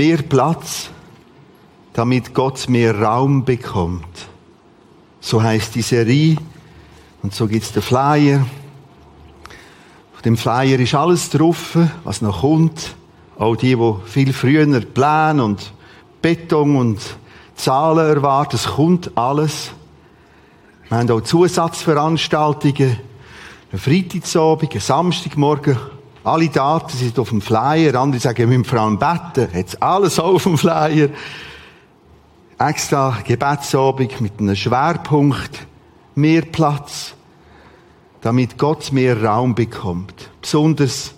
mehr Platz, damit Gott mehr Raum bekommt. So heißt die Serie. Und so gibt's den Flyer. Auf dem Flyer ist alles drauf, was noch kommt. Auch die, die viel früher Pläne und Beton und Zahlen erwarten. Es kommt alles. Wir haben auch Zusatzveranstaltungen. Ein Freitagsabend, ein Samstagmorgen. Alle Daten sind auf dem Flyer. Andere sagen, wir müssen vor allem beten. Jetzt alles auf dem Flyer. Extra Gebetsabend mit einem Schwerpunkt. Mehr Platz. Damit Gott mehr Raum bekommt. Besonders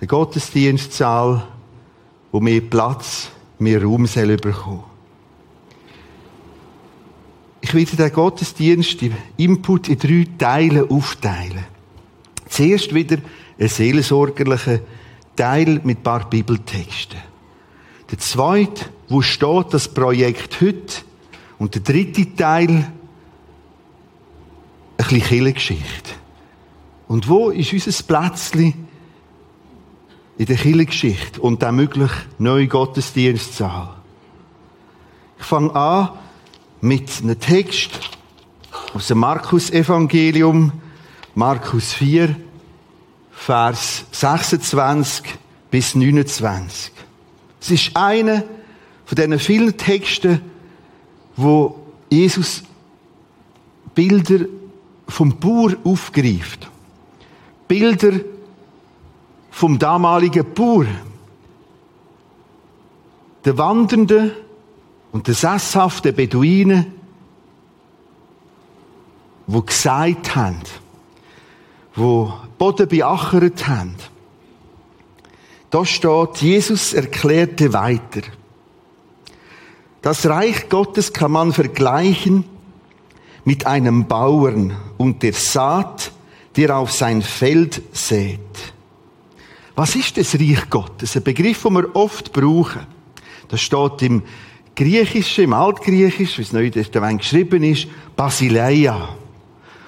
der Gottesdienstsaal, wo mehr Platz, mehr Raum soll bekommen. Ich werde den Gottesdienst im Input in drei Teile aufteilen. Zuerst wieder ein seelsorgerlicher Teil mit ein paar Bibeltexten. Der zweite, wo steht das Projekt heute? Und der dritte Teil, ein bisschen Kirchengeschichte. Und wo ist unser Plätzchen in der Kirchengeschichte und der möglich neue Gottesdienstsaal? Ich fange an mit einem Text aus dem Markus-Evangelium, Markus 4, Vers 26 bis 29. Es ist einer von diesen vielen Texten, wo Jesus Bilder vom Bauer aufgreift. Bilder vom damaligen Bauer. Der Wandernden und der sesshaften Beduinen, wo gesagt haben, wo Boden beachert haben. Da steht, Jesus erklärte weiter. Das Reich Gottes kann man vergleichen mit einem Bauern und der Saat, der auf sein Feld sät. Was ist das Reich Gottes? Ein Begriff, den wir oft brauchen. Das steht im Griechischen, im Altgriechisch, wie es Testament geschrieben ist, Basileia.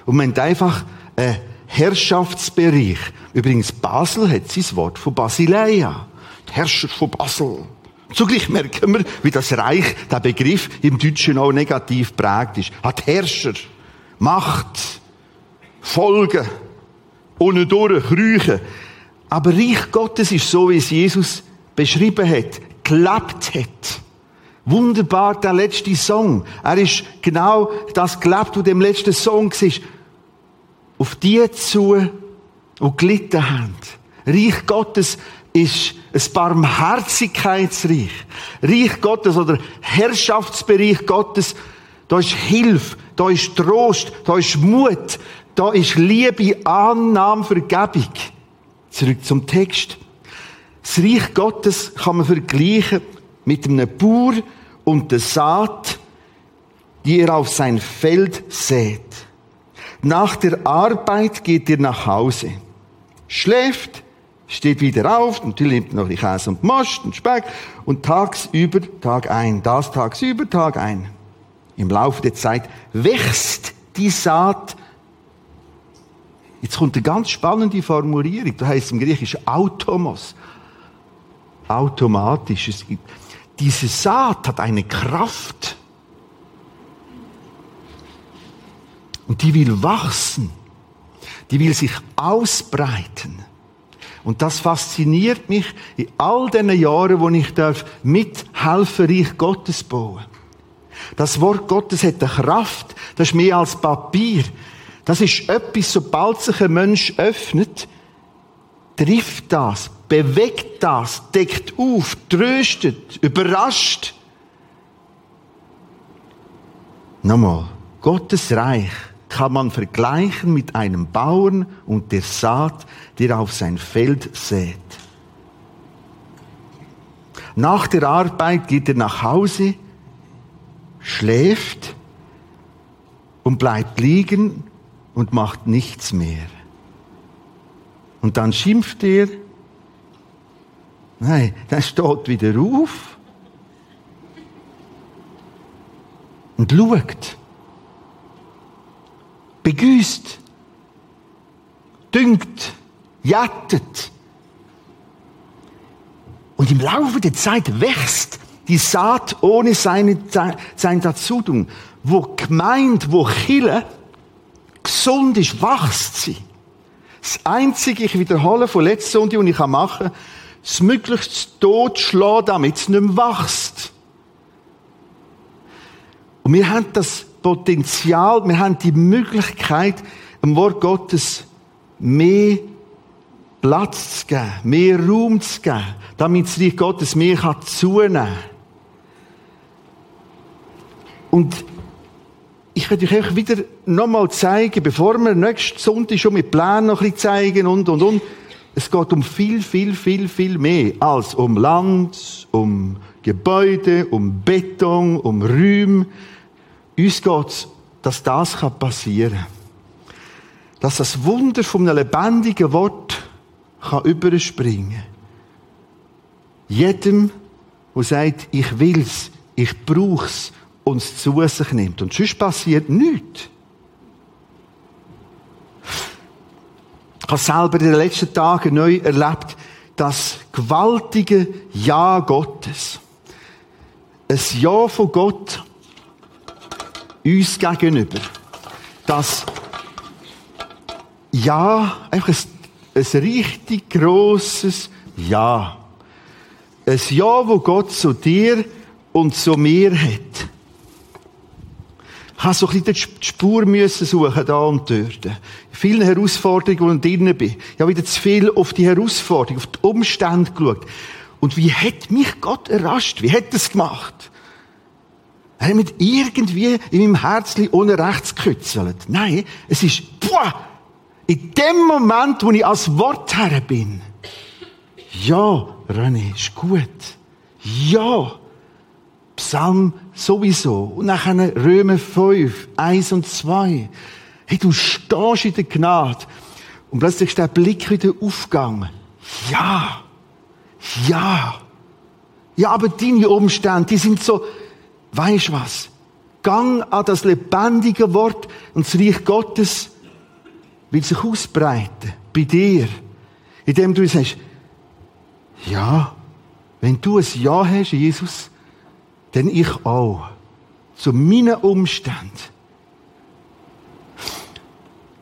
Und man einfach einen Herrschaftsbereich. Übrigens, Basel hat sein Wort von Basileia. Die Herrscher von Basel. Zugleich merken wir, wie das Reich, der Begriff, im Deutschen auch negativ prägt ist. Hat Herrscher, Macht, Folgen, ohne durch, Krüche. Aber Reich Gottes ist so, wie es Jesus beschrieben hat, gelebt hat. Wunderbar, der letzte Song. Er ist genau das gelebt, was dem letzten Song war. Auf die zu, die gelitten haben. Reich Gottes ist ein Barmherzigkeitsreich. Reich Gottes oder Herrschaftsbereich Gottes, da ist Hilfe, da ist Trost, da ist Mut, da ist Liebe, Annahme, Vergebung. Zurück zum Text. Das Reich Gottes kann man vergleichen mit einem Bauer und der Saat, die er auf sein Feld sät. Nach der Arbeit geht er nach Hause, schläft, steht wieder auf, natürlich nimmt noch die Käse und Most und Speck und tagsüber Tag ein, das tagsüber Tag ein. Im Laufe der Zeit wächst die Saat. Jetzt kommt eine ganz spannende Formulierung, da heißt im Griechischen Automos. Automatisch. Diese Saat hat eine Kraft. Und die will wachsen. Die will sich ausbreiten. Und das fasziniert mich in all den Jahren, wo ich darf mithelfen, Reich Gottes bauen. Das Wort Gottes hat eine Kraft. Das ist mehr als Papier. Das ist etwas, sobald sich ein Mensch öffnet, trifft das, bewegt das, deckt auf, tröstet, überrascht. Nochmal, Gottes Reich kann man vergleichen mit einem Bauern und der Saat, der auf sein Feld sät. Nach der Arbeit geht er nach Hause, schläft und bleibt liegen und macht nichts mehr. Und dann schimpft er. Nein, dann steht wieder auf und schaut begüßt, düngt, jattet. Und Und im Laufe der Zeit wächst die Saat ohne seine, sein Dazutun. Wo gemeint, wo Chille gesund ist, wächst sie. Das Einzige, ich wiederhole von letzter Sonntag, was ich machen kann, es möglichst totschlagen, damit es nicht mehr wächst. Und wir haben das Potenzial, wir haben die Möglichkeit, dem Wort Gottes mehr Platz zu geben, mehr Raum zu geben, damit das Reich Gottes mehr zunehmen kann. Und ich werde euch wieder nochmal zeigen, bevor wir nächsten Sonntag schon mit Plänen noch ein bisschen zeigen und, und, und. Es geht um viel, viel, viel, viel mehr als um Land, um Gebäude, um Beton, um Räume. Uns geht es, dass das passieren kann. Dass das Wunder von einem lebendigen Wort kann überspringen. Jedem, der sagt, ich will's, ich brauch's, uns zu sich nimmt. Und sonst passiert nichts. Ich habe selber in den letzten Tagen neu erlebt, das gewaltige Ja Gottes. Ein Ja von Gott uns gegenüber. Das Ja, einfach ein ein richtig grosses Ja. Ein Ja, wo Gott zu dir und zu mir hat. Ich habe so ein bisschen die Spur müssen suchen, da und dort. In vielen Herausforderungen, wo ich drin bin. Ich habe wieder zu viel auf die Herausforderungen, auf die Umstände geschaut. Und wie hat mich Gott errascht? Wie hat er es gemacht? Er hat mit irgendwie in meinem Herzchen ohne rechts gekützelt. Nein, es ist, boah, in dem Moment, wo ich als Wortherr bin, ja, René, ist gut. Ja, Psalm sowieso. Und nachher Römer 5, 1 und 2. Hey, du stehst in der Gnade. Und plötzlich ist der Blick wieder aufgegangen. Ja. Ja. Ja, aber deine Umstände, die sind so, weisst was? Gang an das lebendige Wort und das Reich Gottes will sich ausbreiten bei dir, indem du sagst, ja, wenn du ein Ja hast, Jesus, dann ich auch. Zu meinen Umständen.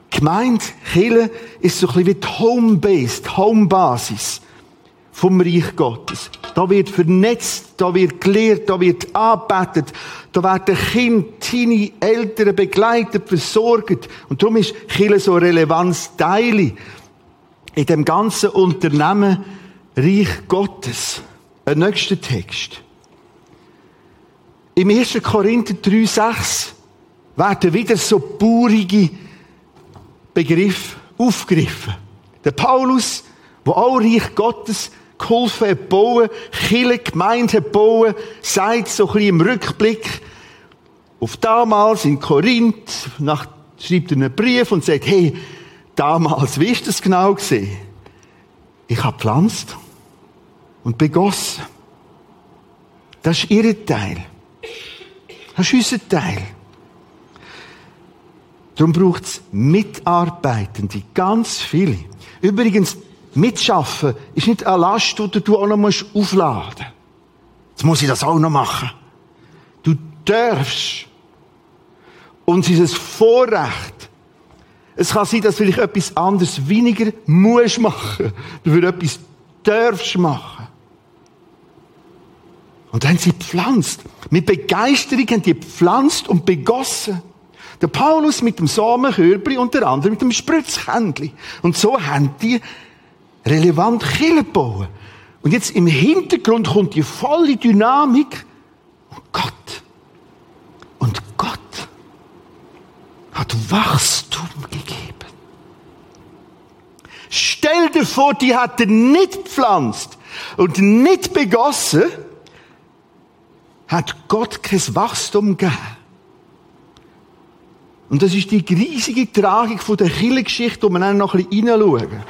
Gemeint, Kirche ist so ein bisschen wie die Home-Base, die Home-Basis vom Reich Gottes. Da wird vernetzt, da wird gelehrt, da wird angebetet, da werden Kinder, deine Eltern begleitet, versorgt. Und darum ist Kirche so Relevanz Teile in dem ganzen Unternehmen Reich Gottes. Ein nächster Text. Im 1. Korinther 3,6 werden wieder so baurige Begriffe aufgegriffen. Der Paulus, wo auch Reich Gottes geholfen bauen, Chile Gemeinde bauen, sagt so ein bisschen im Rückblick auf damals in Korinth, nach, schreibt er einen Brief und sagt, hey, damals, wie ist das genau gesehen? Ich habe gepflanzt und begossen. Das ist ihr Teil. Das ist unser Teil. Darum braucht es Mitarbeitende, ganz viele. Übrigens, Mitschaffen ist nicht eine Last, die du auch noch aufladen musst. Jetzt muss ich das auch noch machen. Du darfst. Und es ist ein Vorrecht. Es kann sein, dass vielleicht etwas anderes weniger musst machen. Du wirst etwas darfst machen. Und dann haben sie gepflanzt. Mit Begeisterung haben die gepflanzt und begossen. Der Paulus mit dem Samenkörbli und der andere mit dem Spritzkännchen. Und so haben die relevant Kirche bauen. Und jetzt im Hintergrund kommt die volle Dynamik. Und Gott. Und Gott hat Wachstum gegeben. Stell dir vor, die hat er nicht gepflanzt und nicht begossen, hat Gott kein Wachstum gegeben. Und das ist die riesige Tragik von der Kirchengeschichte, wo wir dann noch ein bisschen hineinschauen.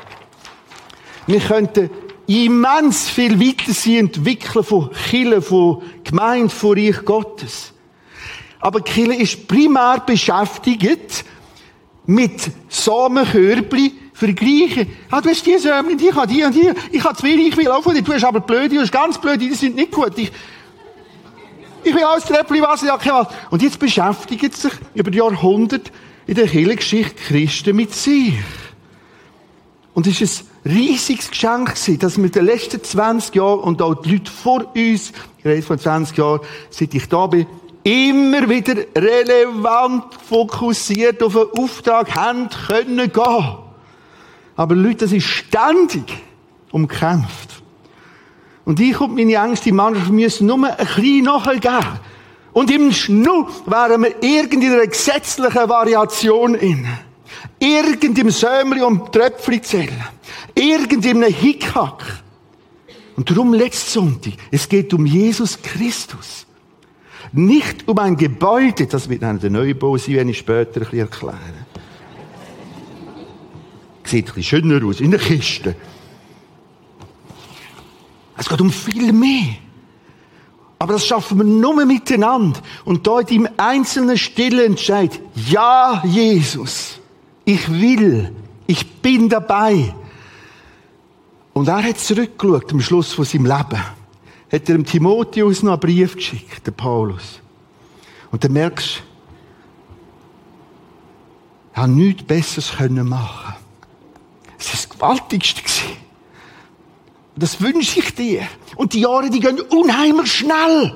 Wir könnten immens viel weiter sein, entwickeln von Kirche, von Gemeinde, von Reich Gottes. Aber Kirche ist primär beschäftigt mit Samenkörbli vergleichen. Ah, du hast die Sömchen, ich habe die und die, ich habe zu wenig, ich will auch von dir, du hast aber blöde, du hast ganz blöde, die sind nicht gut. Ich, ich will alles Treppli Wasser, ja, kein was. Und jetzt beschäftigen sich über Jahrhunderte in der Kirchengeschichte Christen mit sich. Und es ist ein riesiges Geschenk gewesen, dass wir in den letzten 20 Jahren und auch die Leute vor uns, ich rede von 20 Jahren, seit ich da bin, immer wieder relevant fokussiert auf einen Auftrag haben können gehen. Aber Leute, das ist ständig umkämpft. Und ich und meine Ängste manchmal müssen nur ein bisschen nachgeben. Und im Schnu wären wir irgendeiner gesetzlichen Variation inne. Irgendeinem Sömli und Tröpfli zählen. Irgendeinem Hickhack. Und darum letztes Sonntag. Es geht um Jesus Christus. Nicht um ein Gebäude, das wird dann der Neubau sein, wenn ich später ein bisschen erkläre. Sieht ein bisschen schöner aus, in der Kiste. Es geht um viel mehr. Aber das schaffen wir nur miteinander. Und in deinem einzelnen Stille Entscheid, ja, Jesus, ich will, ich bin dabei. Und er hat zurückgeschaut am Schluss von seinem Leben hat er dem Timotheus noch einen Brief geschickt, der Paulus. Und dann merkst du, er hat nichts Besseres können machen. Es war das Gewaltigste. Das wünsche ich dir. Und die Jahre, die gehen unheimlich schnell.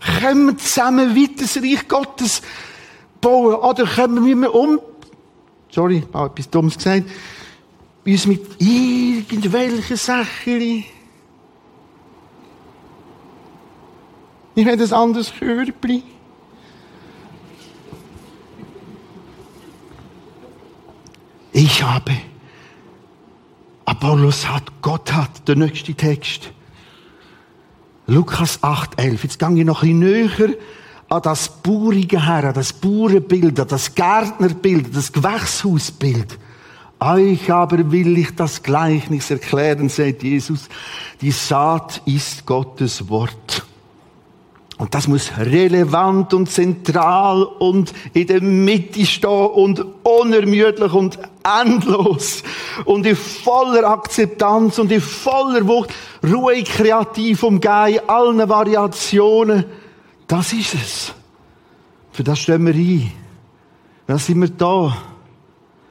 Wir zusammen weiter das Reich Gottes bauen? Oder können wir um, sorry, ich habe etwas Dummes gesagt, uns mit irgendwelchen Sachen Ich will ein anderes Körbchen. Ich habe. Apollos hat, Gott hat, der nächste Text. Lukas 8, 11. Jetzt gehe ich noch ein bisschen näher an das Bauerige her, an das Bauernbild, an das Gärtnerbild, das Gewächshausbild. Euch aber will ich das Gleichnis erklären, sagt Jesus. Die Saat ist Gottes Wort. Und das muss relevant und zentral und in der Mitte stehen und unermüdlich und endlos und in voller Akzeptanz und in voller Wucht, ruhig, kreativ umgehen, allen Variationen. Das ist es. Für das stehen wir ein. Für das sind wir da.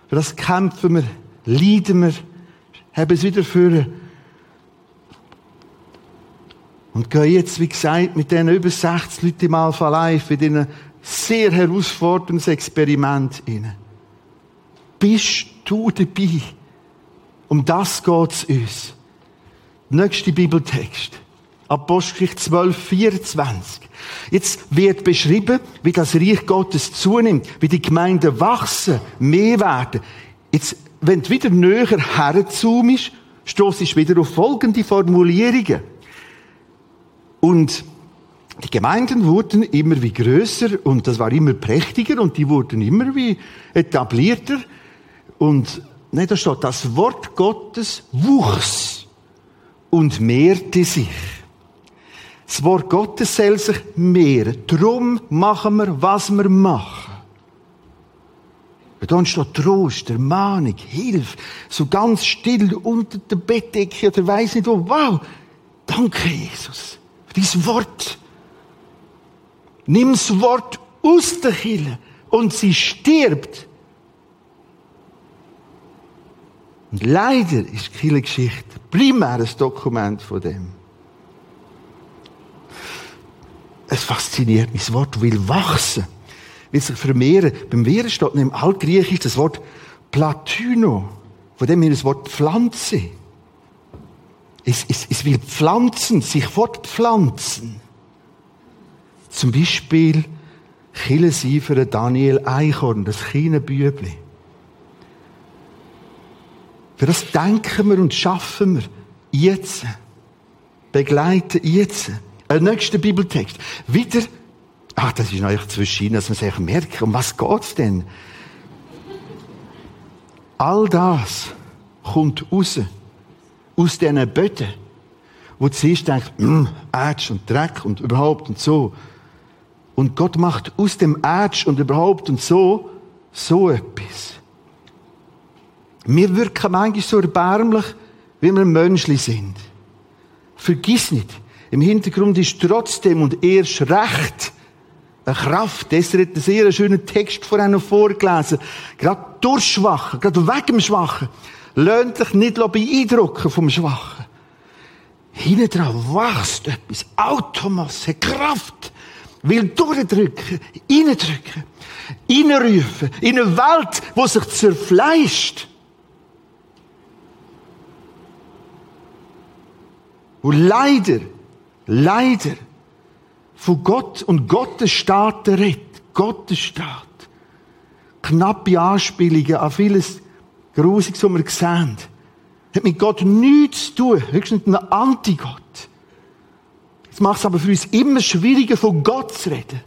Für das kämpfen wir, leiden wir, haben es wieder für und gehen jetzt, wie gesagt, mit diesen über 60 Leuten im Alpha Live in diesen sehr herausforderndes Experiment rein. Bist du dabei? Um das geht's uns. Nächster Bibeltext. Apostelgeschichte 12, 24. Jetzt wird beschrieben, wie das Reich Gottes zunimmt, wie die Gemeinden wachsen, mehr werden. Jetzt, wenn du wieder näher herzoomst, stoßt wieder auf folgende Formulierungen. Und die Gemeinden wurden immer wie größer und das war immer prächtiger und die wurden immer wie etablierter. Und ne, da steht, das Wort Gottes wuchs und mehrte sich. Das Wort Gottes soll sich mehren. Drum machen wir, was wir machen. Dann steht Trost, Ermahnung, Hilfe, so ganz still unter der Bettdecke oder weiss nicht wo. Wow, danke Jesus. Dein Wort. Nimm das Wort aus der Kille und sie stirbt. Und leider ist die Kirchengeschichte primär ein Dokument von dem. Es fasziniert mich. Das Wort will wachsen, will sich vermehren. Beim Wehren steht im Altgriechisch das Wort Platyno, von dem wir das Wort Pflanze. Es, es, es will pflanzen, sich fortpflanzen. Zum Beispiel Chile sie für Daniel Eichhorn, das kleine Bübli. Für das denken wir und schaffen wir jetzt. Begleiten jetzt. Ein nächster Bibeltext. Wieder, ach, das ist eigentlich zwischen dass man sich merkt, um was geht's denn? All das kommt raus aus diesen Böden, wo du siehst, denkst, mm, Ätsch und Dreck und überhaupt und so. Und Gott macht aus dem Ätsch und überhaupt und so, so etwas. Wir wirken manchmal so erbärmlich, wie wir Menschen sind. Vergiss nicht, im Hintergrund ist trotzdem und erst recht eine Kraft. Deshalb hat einen sehr schönen Text vor einem vorgelesen. Gerade durch Schwachen, gerade wegen dem Schwachen. Lohnt dich nicht beeindrucken vom Schwachen. Hinten dran wächst etwas. Automasse, Kraft. Will durchdrücken, reindrücken, reinrufen. In eine Welt, die sich zerfleischt. Wo leider, leider von Gott und Gottes Staat redet. Gottes Staat. Knappe Anspielungen an vieles Grusiges, was wir sehen. Hat mit Gott nichts zu tun. Höchstens ein Anti-Gott. Das macht es aber für uns immer schwieriger, von Gott zu reden.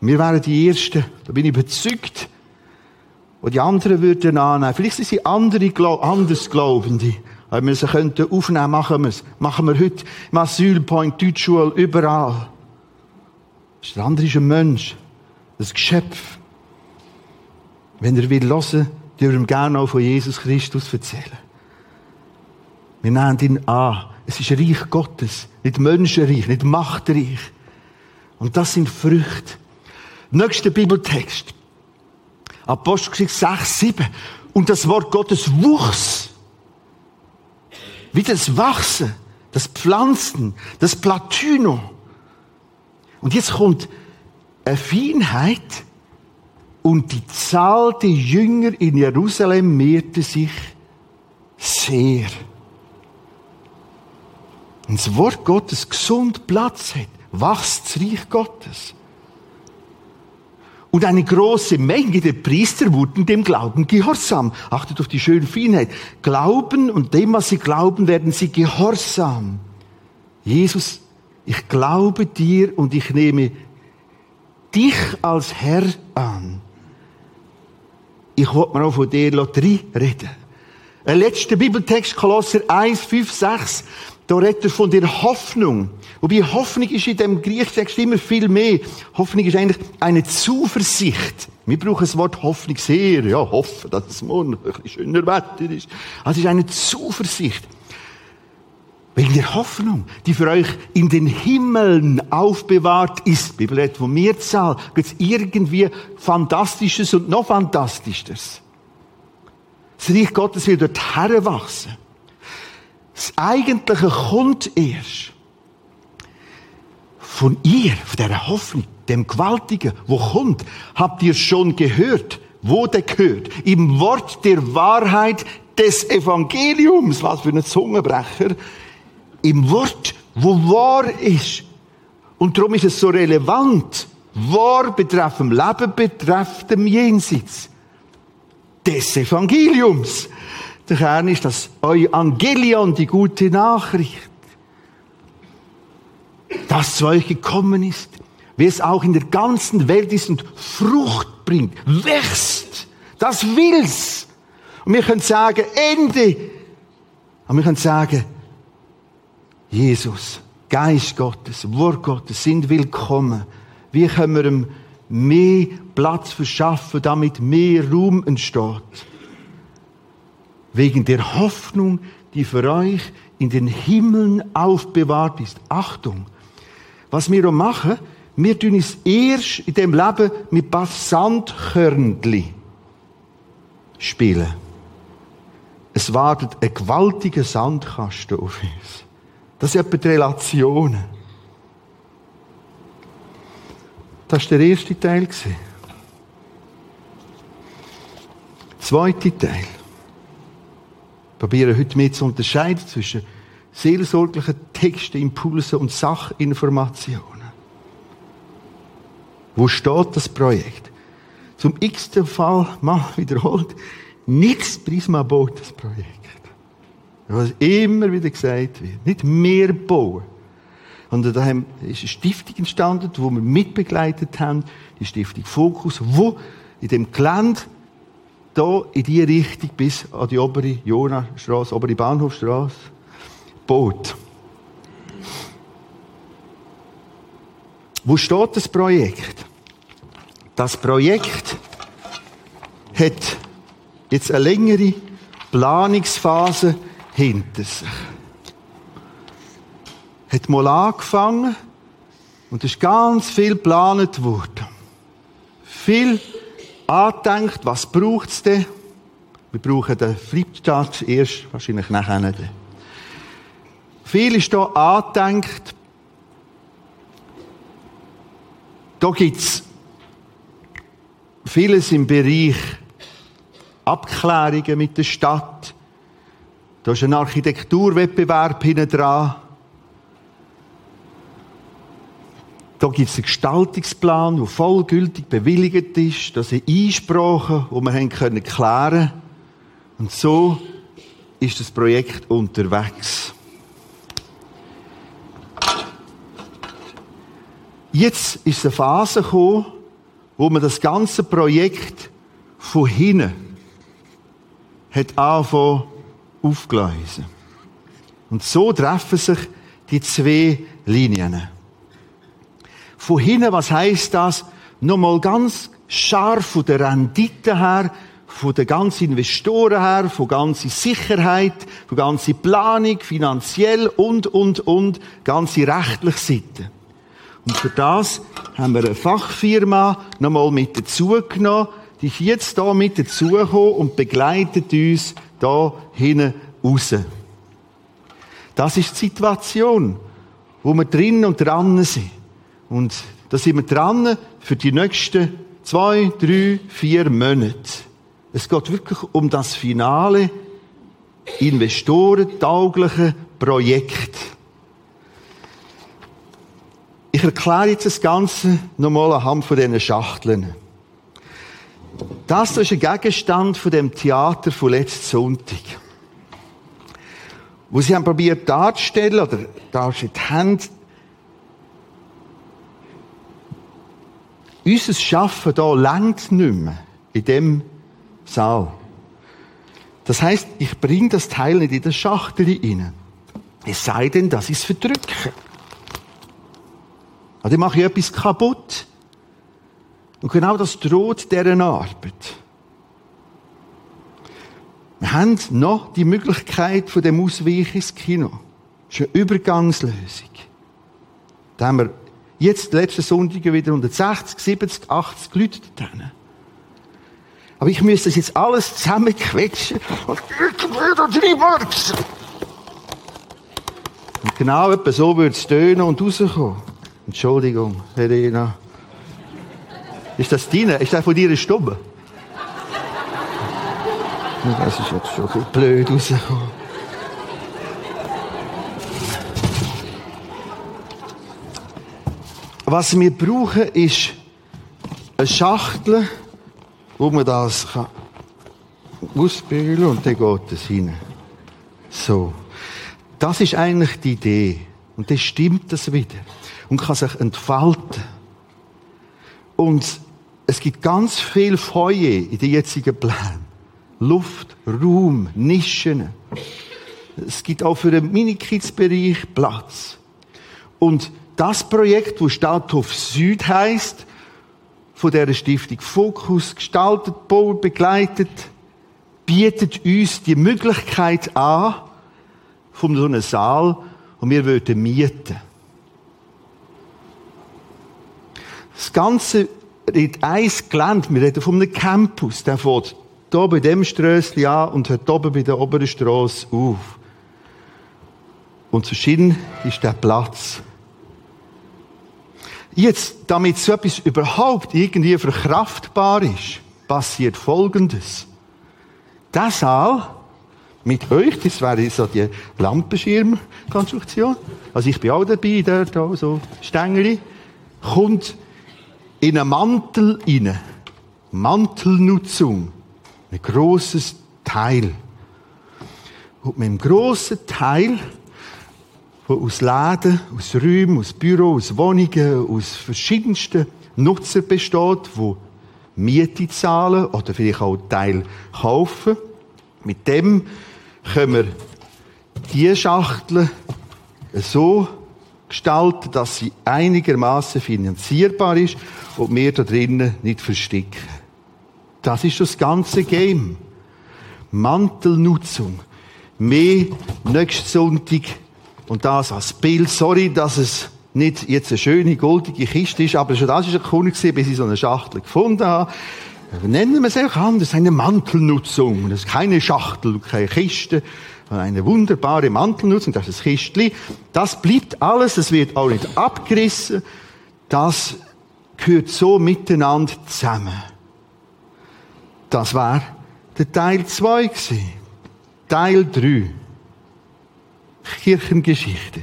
Wir wären die Ersten, da bin ich überzeugt, und die anderen würden annehmen. Vielleicht sind sie andere, anders Glaubende. Wenn wir sie könnten aufnehmen, machen wir es. Machen wir heute im Asylpoint, Deutschschule, überall. Der andere ist ein Mensch. Ein Geschöpf. Wenn er will hören, dürfen wir ihm gerne auch von Jesus Christus erzählen. Wir nehmen ihn an. Es ist Reich Gottes. Nicht Menschenreich, nicht Machtreich. Und das sind Früchte. Nächster Bibeltext. Apostelgeschichte 6, 7. Und das Wort Gottes wuchs. Wie das Wachsen, das Pflanzen, das Platyno. Und jetzt kommt eine Feinheit und die Zahl der Jünger in Jerusalem mehrte sich sehr. Wenn das Wort Gottes gesund Platz hat, wächst das Reich Gottes. Und eine große Menge der Priester wurden dem Glauben gehorsam. Achtet auf die schöne Feinheit. Glauben und dem, was sie glauben, werden sie gehorsam. Jesus, ich glaube dir und ich nehme dich als Herr an. Ich wollte mir auch von der Lotterie reden. Ein letzter Bibeltext, Kolosser 1, 5, 6. Da redet er von der Hoffnung. Wobei Hoffnung ist in dem Griechtext immer viel mehr. Hoffnung ist eigentlich eine Zuversicht. Wir brauchen das Wort Hoffnung sehr. Ja, hoffen, dass es morgen ein bisschen schöner Wetter ist. Also es ist eine Zuversicht. Wegen der Hoffnung, die für euch in den Himmeln aufbewahrt ist. Die Bibel redet von Mehrzahl. Gibt es irgendwie Fantastisches und noch Fantastischeres? Das Reich Gottes wird dort herwachsen. Das Eigentliche kommt erst von ihr, von der Hoffnung, dem Gewaltigen, wo kommt, habt ihr schon gehört. Wo der gehört? Im Wort der Wahrheit des Evangeliums. Was für ein Zungenbrecher. Im Wort, wo wahr ist. Und darum ist es so relevant. Wahr betreffend dem Leben, betreffend dem Jenseits. Des Evangeliums. Der Kern ist das Evangelion, die gute Nachricht. Das zu euch gekommen ist, wie es auch in der ganzen Welt ist und Frucht bringt, wächst. Das will's. Und wir können sagen, Ende. Und wir können sagen, Jesus, Geist Gottes, Wort Gottes sind willkommen. Wie können wir ihm mehr Platz verschaffen, damit mehr Raum entsteht? Wegen der Hoffnung, die für euch in den Himmeln aufbewahrt ist. Achtung! Was wir machen, wir tun es erst in dem Leben mit paar Sandkörnchen spielen. Es wartet ein gewaltiger Sandkasten auf uns. Das sind etwa die Relationen. Das war der erste Teil. Zweite Teil probieren heute mehr zu unterscheiden zwischen seelsorglichen Texten, Impulsen und Sachinformationen. Wo steht das Projekt? Zum x-ten Fall mal wiederholt, nichts Prisma baut das Projekt. Was immer wieder gesagt wird. Nicht mehr bauen. Und da ist eine Stiftung entstanden, wo wir mitbegleitet haben, die Stiftung Fokus, wo in dem Gelände hier in die Richtung bis an die obere Jonastraße, obere Bahnhofstraße, Boot. Wo steht das Projekt? Das Projekt hat jetzt eine längere Planungsphase hinter sich. Hat mal angefangen und es ist ganz viel geplant worden. Viel angedenkt, was braucht es denn? Wir brauchen den Flipchart erst, wahrscheinlich nachher. Viel ist hier angedenkt. Da gibt es vieles im Bereich Abklärungen mit der Stadt. Da ist ein Architekturwettbewerb hinten dran. Da gibt es einen Gestaltungsplan, der vollgültig bewilligt ist. Da sind Einsprachen, die wir haben können Und so ist das Projekt unterwegs. Jetzt ist eine Phase gekommen, wo man das ganze Projekt von hinten hat aufgleisen. Und so treffen sich die zwei Linien. Von hinten, was heißt das? Nochmal ganz scharf von der Rendite her, von den ganzen Investoren her, von ganzer Sicherheit, von ganzer Planung, finanziell und, und, und, ganze rechtliche Seite. Und für das haben wir eine Fachfirma nochmal mit dazu genommen, die ist jetzt hier mit dazugekommen und begleitet uns da hinten raus. Das ist die Situation, wo wir drinnen und dran sind. Und da sind wir dran für die nächsten zwei, drei, vier Monate. Es geht wirklich um das finale, investorentaugliche Projekt. Ich erkläre jetzt das Ganze nochmal anhand von diesen Schachteln. Das ist ein Gegenstand von dem Theater von letzten Sonntag. Wo sie haben probiert darzustellen, oder dargestellt haben, unser Schaffen hier längt nicht mehr in dem Saal. Das heißt, ich bringe das Teil nicht in den Schachtel rein. Es sei denn, dass ich es verdrücke. Also ich mache ich etwas kaputt. Und genau das droht deren Arbeit. Wir haben noch die Möglichkeit von dem Ausweichen ins Kino. Das ist eine Übergangslösung. Da haben wir jetzt letzten Sonntag wieder 160, 70, 80 Leute drin. Aber ich müsste das jetzt alles zusammenquetschen und irgendwie da drin Und genau etwa so würde es tönen und rauskommen. Entschuldigung, Helena. Ist das deine? Ist das von dir Stube? Das ist jetzt schon blöd rausgekommen. Was wir brauchen, ist eine Schachtel, wo man das kann und dann geht es rein. So. Das ist eigentlich die Idee. Und dann stimmt das wieder. Und kann sich entfalten. Und es gibt ganz viel Feuer in den jetzigen Plänen. Luft, Raum, Nischen. Es gibt auch für den Minikids-Bereich Platz. Und das Projekt, wo Stadthof Süd heißt, von der Stiftung Fokus gestaltet, baut, begleitet, bietet uns die Möglichkeit an, von so einem Saal, und wir würden mieten. Das Ganze in eins Gelände, wir reden von einem Campus, der fährt hier bei dem Strössli an und hört oben bei der oberen Strasse auf. Und zwischen ist der Platz. Jetzt, damit so etwas überhaupt irgendwie verkraftbar ist, passiert Folgendes. Der Saal mit euch, das wäre so die Lampenschirmkonstruktion, also ich bin auch dabei, dort auch so Stängeli, kommt in einen Mantel rein. Mantelnutzung. Ein grosses Teil. Und mit einem grossen Teil, der aus Läden, aus Räumen, aus Büros, aus Wohnungen, aus verschiedensten Nutzern besteht, die Miete zahlen oder vielleicht auch Teil kaufen. Mit dem können wir diese Schachtel so gestalten, dass sie einigermaßen finanzierbar ist und wir da drinnen nicht versticken. Das ist das ganze Game. Mantelnutzung. Mehr nächsten Sonntag und das als Bild. Sorry, dass es nicht jetzt eine schöne, goldige Kiste ist, aber schon das war ein Kunde, bis ich so eine Schachtel gefunden habe. Nennen wir es auch anders, eine Mantelnutzung. Das ist keine Schachtel, keine Kiste, eine wunderbare Mantelnutzung, das ist das Kistli. Das bleibt alles, das wird auch nicht abgerissen. Das gehört so miteinander zusammen. Das war der Teil 2 gewesen. Teil 3. Kirchengeschichte.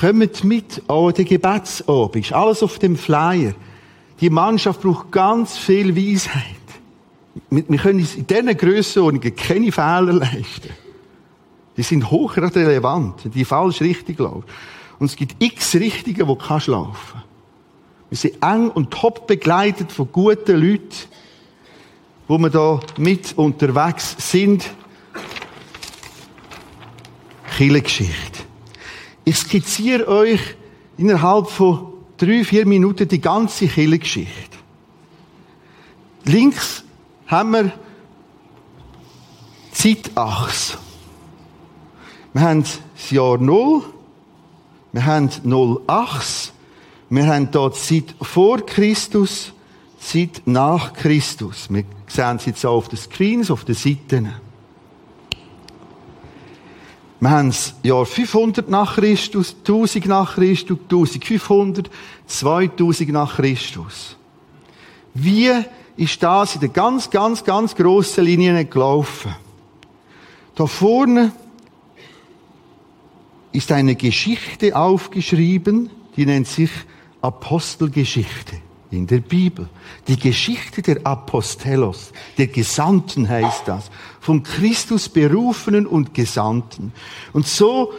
Kommt mit an den Gebetsabend. Ist alles auf dem Flyer. Die Mannschaft braucht ganz viel Weisheit. Wir können uns in diesen Grössenordnungen keine Fehler leisten. Die sind hochrelevant, die falsch richtig laufen. Und es gibt x Richtungen, wo kannst laufen. Wir sind eng und top begleitet von guten Leuten, wo wir da mit unterwegs sind. Kirchengeschichte. Ich skizziere euch innerhalb von drei, vier Minuten die ganze Kirchengeschichte. Links haben wir Zeitachse. Wir haben das Jahr Null, wir haben Null Achse, wir haben dort Zeit vor Christus, Zeit nach Christus. Wir sehen sie jetzt auf den Screens, auf den Seiten. Wir haben das Jahr 500 nach Christus, 1000 nach Christus, 1500, 2000 nach Christus. Wie ist das in den ganz, ganz, ganz grossen Linien gelaufen? Da vorne ist eine Geschichte aufgeschrieben, die nennt sich Apostelgeschichte in der Bibel. Die Geschichte der Apostelos, der Gesandten heißt das. Von Christus berufenen und Gesandten. Und so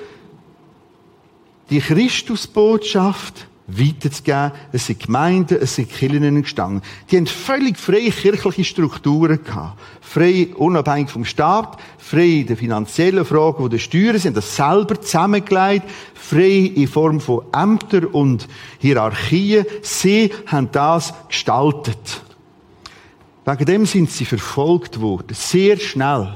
die Christusbotschaft weiterzugeben. Es sind Gemeinden, es sind Kirchen entstanden. Die haben völlig freie kirchliche Strukturen gehabt. Frei, unabhängig vom Staat, frei in den finanziellen Fragen, wo die Steuern sind, das selber zusammengelegt, frei in Form von Ämtern und Hierarchien. Sie haben das gestaltet. Wegen dem sind sie verfolgt worden. Sehr schnell.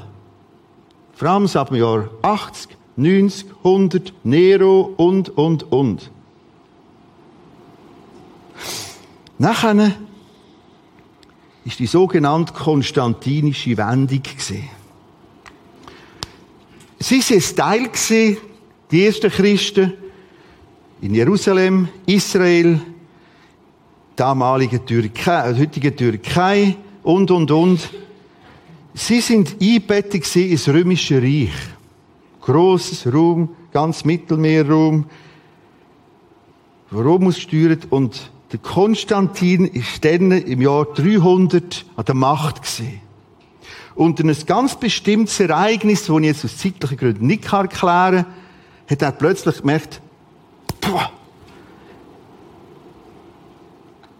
Vor allem ab dem Jahr 80, 90, 100, Nero und, und, und. Nachher ist die sogenannte konstantinische Wendung gesehen. Sie sind ein Teil die ersten Christen in Jerusalem, Israel, damalige Türkei, äh, heutige Türkei und, und, und. Sie sind einbettet ins römische Reich. Grosses Raum, ganz Mittelmeerraum, Rom ausgesteuert und der Konstantin ist dann im Jahr 300 an der Macht gesehen. Und ein ganz bestimmtes Ereignis, das ich jetzt aus zeitlichen Gründen nicht erklären kann, hat er plötzlich gemerkt, Puh,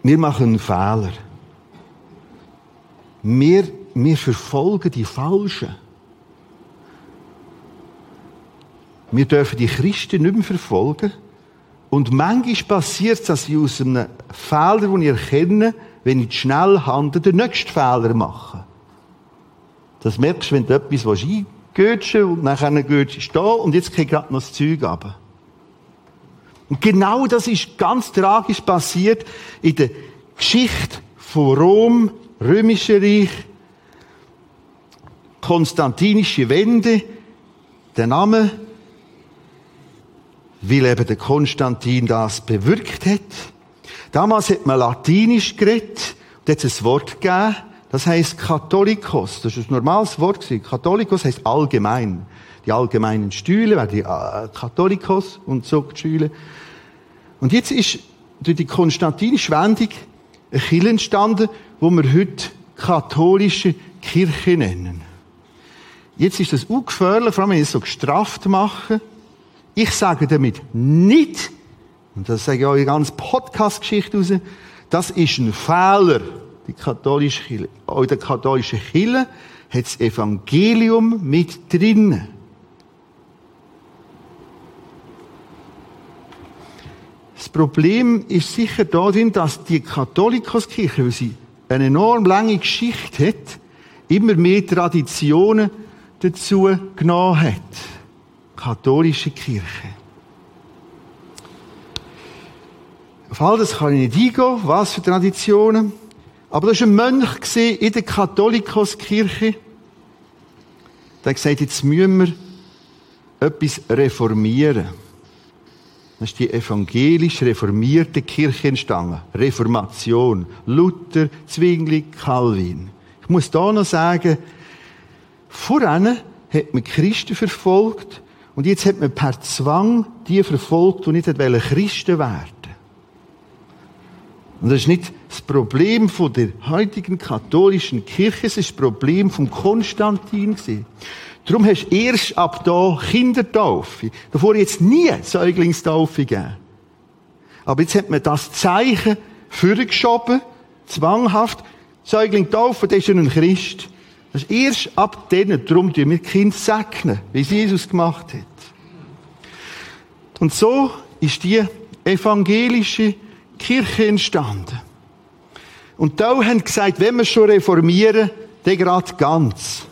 wir machen einen Fehler. Wir, wir verfolgen die Falschen. Wir dürfen die Christen nicht mehr verfolgen. Und manchmal passiert es, dass ich aus einem Fehler, den ich erkenne, wenn ich schnell handle, den nächsten Fehler mache. Das merkst du, wenn du etwas eingehst und nachher gehst du da und jetzt krieg ich gerade noch das Zeug ab. Und genau das ist ganz tragisch passiert in der Geschichte von Rom, Römische Reich, Konstantinische Wende, der Name weil eben der Konstantin das bewirkt hat. Damals hat man Latinisch geredet und hat es ein Wort gegeben, das heißt Katholikos. Das ist ein normales Wort. Katholikos heißt allgemein. Die allgemeinen Stühle, werden die äh, Katholikos und so die Stühle. Und jetzt ist durch die konstantinische Wendung eine Kirche entstanden, wo wir heute katholische Kirche nennen. Jetzt ist das ungefährlich, vor allem wenn ich es so gestraft mache. Ich sage damit nicht, und das sage ich auch in ganz Podcast-Geschichte raus, das ist ein Fehler. Die katholische Kirche. In der katholischen Kirche hat das Evangelium mit drinnen. Das Problem ist sicher darin, dass die Katholikoskirche, weil sie eine enorm lange Geschichte hat, immer mehr Traditionen dazu genommen hat. Katholische Kirche. Auf all das kann ich nicht eingehen, was für Traditionen. Aber da war ein Mönch in der Katholikoskirche. Der hat gesagt, jetzt müssen wir etwas reformieren. Das ist die evangelisch reformierte Kirche entstanden. Reformation. Luther, Zwingli, Calvin. Ich muss da noch sagen, voran hat man Christen verfolgt und jetzt hat man per Zwang die verfolgt, die nicht Christen werden Und das ist nicht das Problem der heutigen katholischen Kirche, es ist das Problem von Konstantin. Darum hast du erst ab da Kindertaufe. Davor jetzt nie Säuglingstaufe gegeben. Aber jetzt hat man das Zeichen vorgeschoben, zwanghaft. Säugling taufen, das ist ja ein Christ. Das ist erst ab denen, darum tun wir Kind segnen, wie es Jesus gemacht hat. Und so ist die evangelische Kirche entstanden. Und da haben gesagt, wenn wir schon reformieren, dann gerade ganz.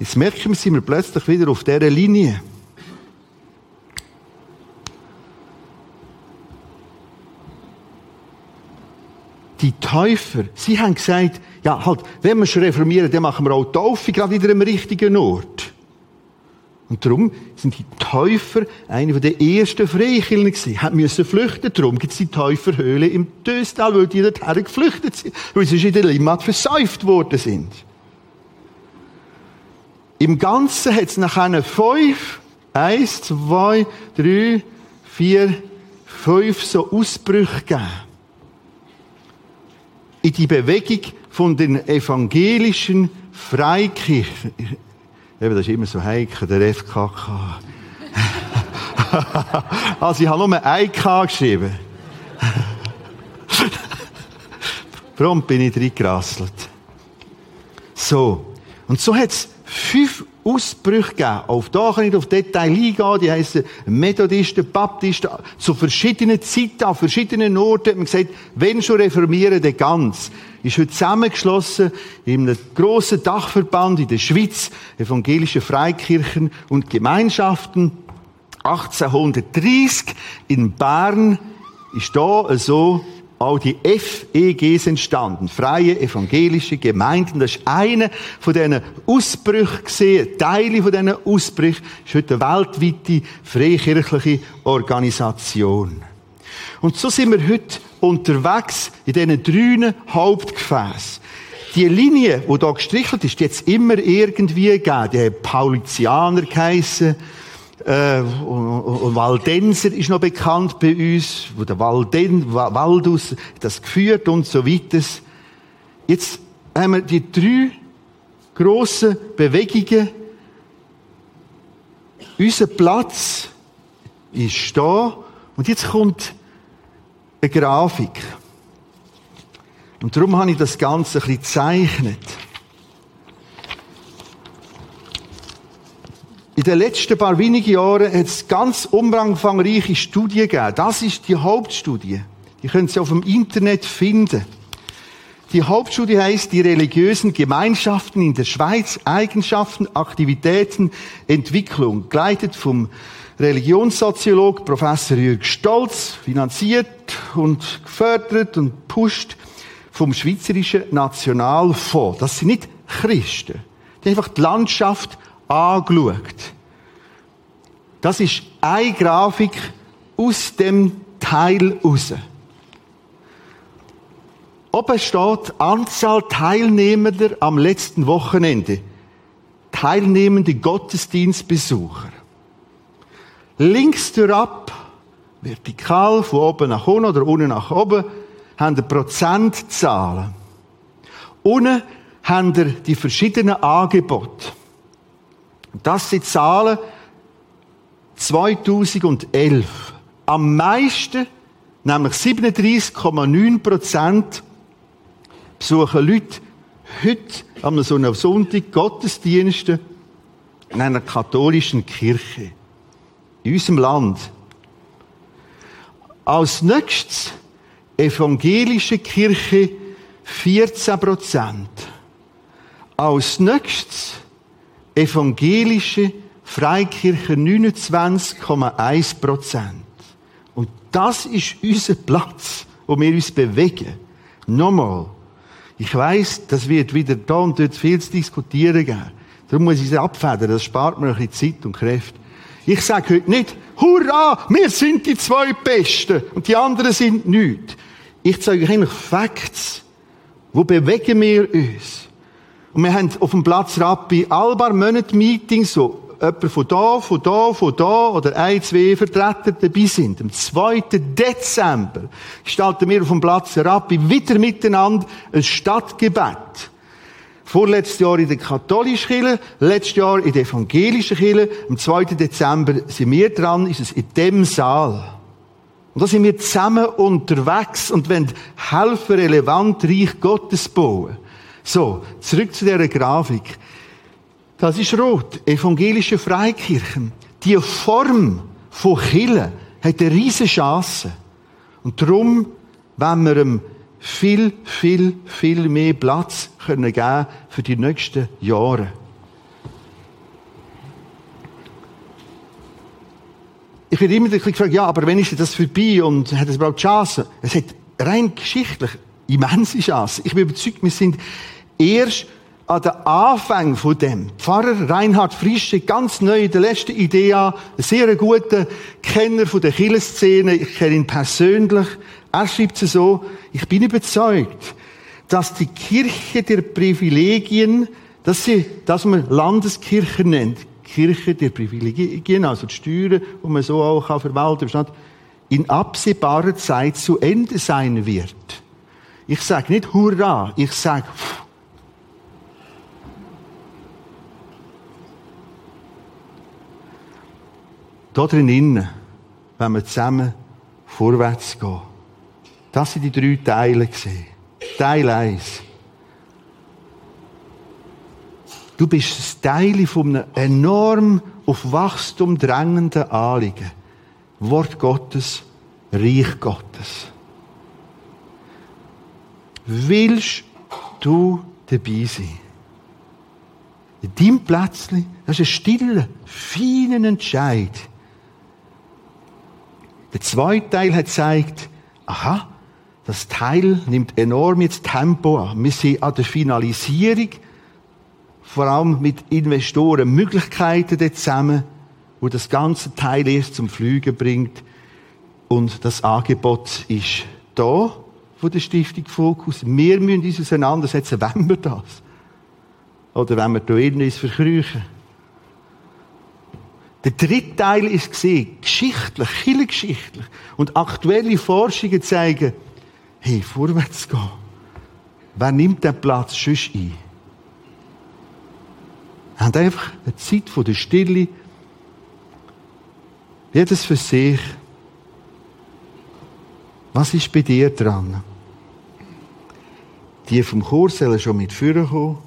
Jetzt merken wir, sind plötzlich wieder auf dieser Linie. Die Täufer, sie haben gesagt, ja, halt, wenn wir schon reformieren, dann machen wir auch Taufe, gerade wieder am richtigen Ort. Und darum sind die Täufer eine der ersten Freikirchen gewesen. Haben müssen flüchten. Darum gibt es die Täuferhöhle im Döstal, weil die dorthin geflüchtet sind. Weil sie in der Limmat versäuft worden sind. Im Ganzen hat es nachher fünf, eins, zwei, drei, vier, fünf so Ausbrüche gegeben. In die Bewegung von den evangelischen Freikirchen. Eben, das ist immer so heikel, der FKK. also, ich habe nur ein K geschrieben. Prompt bin ich reingerasselt. So. Und so hat es fünf Ausbrüche gegeben. Auf da kann ich auf Detail eingehen. Die heissen Methodisten, Baptisten. Zu verschiedenen Zeiten, an verschiedenen Orten hat man gesagt, wenn schon reformieren, dann ganz. Ist heute zusammengeschlossen in einem grossen Dachverband in der Schweiz, evangelische Freikirchen und Gemeinschaften. 1830 in Bern ist da so auch die FEGs entstanden. Freie Evangelische Gemeinden. Das ist einer von diesen Ausbrüchen gesehen. Teile von diesen Ausbrüchen ist heute eine weltweite freikirchliche Organisation. Und so sind wir heute unterwegs in diesen drei Hauptgefäßen. Die Linie, die hier gestrichelt ist, die jetzt immer irgendwie gegeben. Die haben Paulizianer geheissen. Äh, und, und Waldenser ist noch bekannt bei uns, wo der Walden, Waldus das geführt und so weiter. Jetzt haben wir die drei grossen Bewegungen. Unser Platz ist da und jetzt kommt eine Grafik. Und darum habe ich das Ganze ein bisschen gezeichnet. In den letzten paar wenigen Jahren hat es ganz umfangreiche Studien gegeben. Das ist die Hauptstudie. Die können Sie auf dem Internet finden. Die Hauptstudie heißt die religiösen Gemeinschaften in der Schweiz, Eigenschaften, Aktivitäten, Entwicklung, geleitet vom Religionssoziolog Professor Jürg Stolz, finanziert und gefördert und pusht vom Schweizerischen Nationalfonds. Das sind nicht Christen. Die haben einfach die Landschaft angeschaut. Das ist eine Grafik aus dem Teil raus. Oben steht Anzahl Teilnehmender am letzten Wochenende. Teilnehmende Gottesdienstbesucher. Links ab, vertikal, von oben nach unten oder unten nach oben, haben wir Prozentzahlen. Unten haben die verschiedenen Angebote. Das sind Zahlen 2011. Am meisten, nämlich 37,9 Prozent, besuchen Leute heute am so einem Sonntag Gottesdienste in einer katholischen Kirche in unserem Land. Als nächstes evangelische Kirche 14 Prozent. Als nächstes evangelische Freikirche 29,1 Prozent. Und das ist unser Platz, wo wir uns bewegen. Nochmal. Ich weiß, das wird wieder da und dort viel zu diskutieren geben. Darum muss ich es abfedern. Das spart mir ein bisschen Zeit und Kräfte. Ich sage heute nicht, hurra, wir sind die zwei Besten und die anderen sind nichts. Ich zeige euch eigentlich Facts. Wo bewegen wir uns? Und wir haben auf dem Platz Rappi allbar Monat Meetings, wo jemand von da, von da, von da oder ein, zwei Vertreter dabei sind. Am 2. Dezember gestalten wir auf dem Platz Rappi wieder miteinander ein Stadtgebet. Vorletztes Jahr in der katholischen Kirche, letztes Jahr in der evangelischen Kirche. Am 2. Dezember sind wir dran, ist es in dem Saal. Und da sind wir zusammen unterwegs und wollen helfen, relevant Reich Gottes bauen. So, zurück zu dieser Grafik. Das ist rot. Evangelische Freikirchen. Die Form von Kirche hat eine riesige Chance. Und darum, wenn wir ihm viel, viel, viel mehr Platz können geben für die nächsten Jahre. Ich werde immer gefragt, ja, aber wenn ist das vorbei und hat es überhaupt Chancen? Es hat rein geschichtlich immense Chancen. Ich bin überzeugt, wir sind erst an den Anfang von dem. Pfarrer Reinhard Frische, ganz neu in der letzten Idee, ein sehr guter Kenner von der Kirchenszene. Ich kenne ihn persönlich. Er schreibt es so, ich bin überzeugt, dass die Kirche der Privilegien, dass sie, dass man Landeskirche nennt, Kirche der Privilegien, also die Steuern, wo man so auch verwalten kann, in absehbarer Zeit zu Ende sein wird. Ich sage nicht Hurra, ich sage da drinnen, wenn wir zusammen vorwärts gehen. Das sind die drei Teile. Teil 1. Du bist das Teil von einem enorm auf Wachstum drängenden Anliegen. Wort Gottes, Reich Gottes. Willst du dabei sein? In deinem Plätzchen, das ist ein stiller, feiner Entscheid. Der zweite Teil hat gezeigt, aha, das Teil nimmt enorm jetzt Tempo an. Wir sind an der Finalisierung, vor allem mit Investoren, Möglichkeiten zusammen, wo das ganze Teil erst zum Fliegen bringt. Und das Angebot ist da von der Stiftung Fokus. Wir müssen uns auseinandersetzen, wenn wir das. Oder wenn wir da uns verkrüchen. Der dritte Teil ist gesehen, geschichtlich, geschichtlich. Und aktuelle Forschungen zeigen, hey, vorwärts gehen. Wer nimmt den Platz schon ein? Wir haben einfach eine Zeit der Stille. Jedes für sich. Was ist bei dir dran? Die vom Kurs sollen schon mit Führer kommen.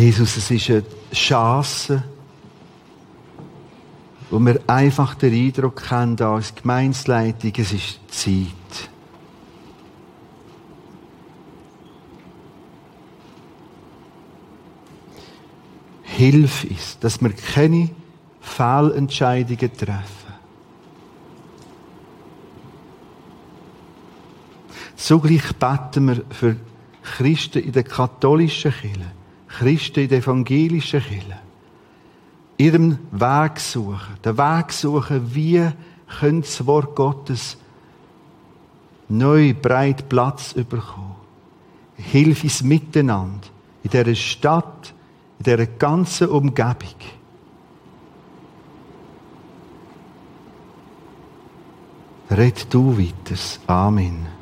Jesus, es ist eine Chance, wo wir einfach den Eindruck haben, als Gemeinsleitung, es ist Zeit. Hilf uns, dass wir keine Fehlentscheidungen treffen. Zugleich beten wir für Christen in der katholischen Kirche Christen in der evangelischen Kirche ihren Weg suchen. Den Weg suchen, wie können das Wort Gottes neu breit Platz bekommen. Hilf uns miteinander in dieser Stadt, in dieser ganzen Umgebung. Red du weiter. Amen.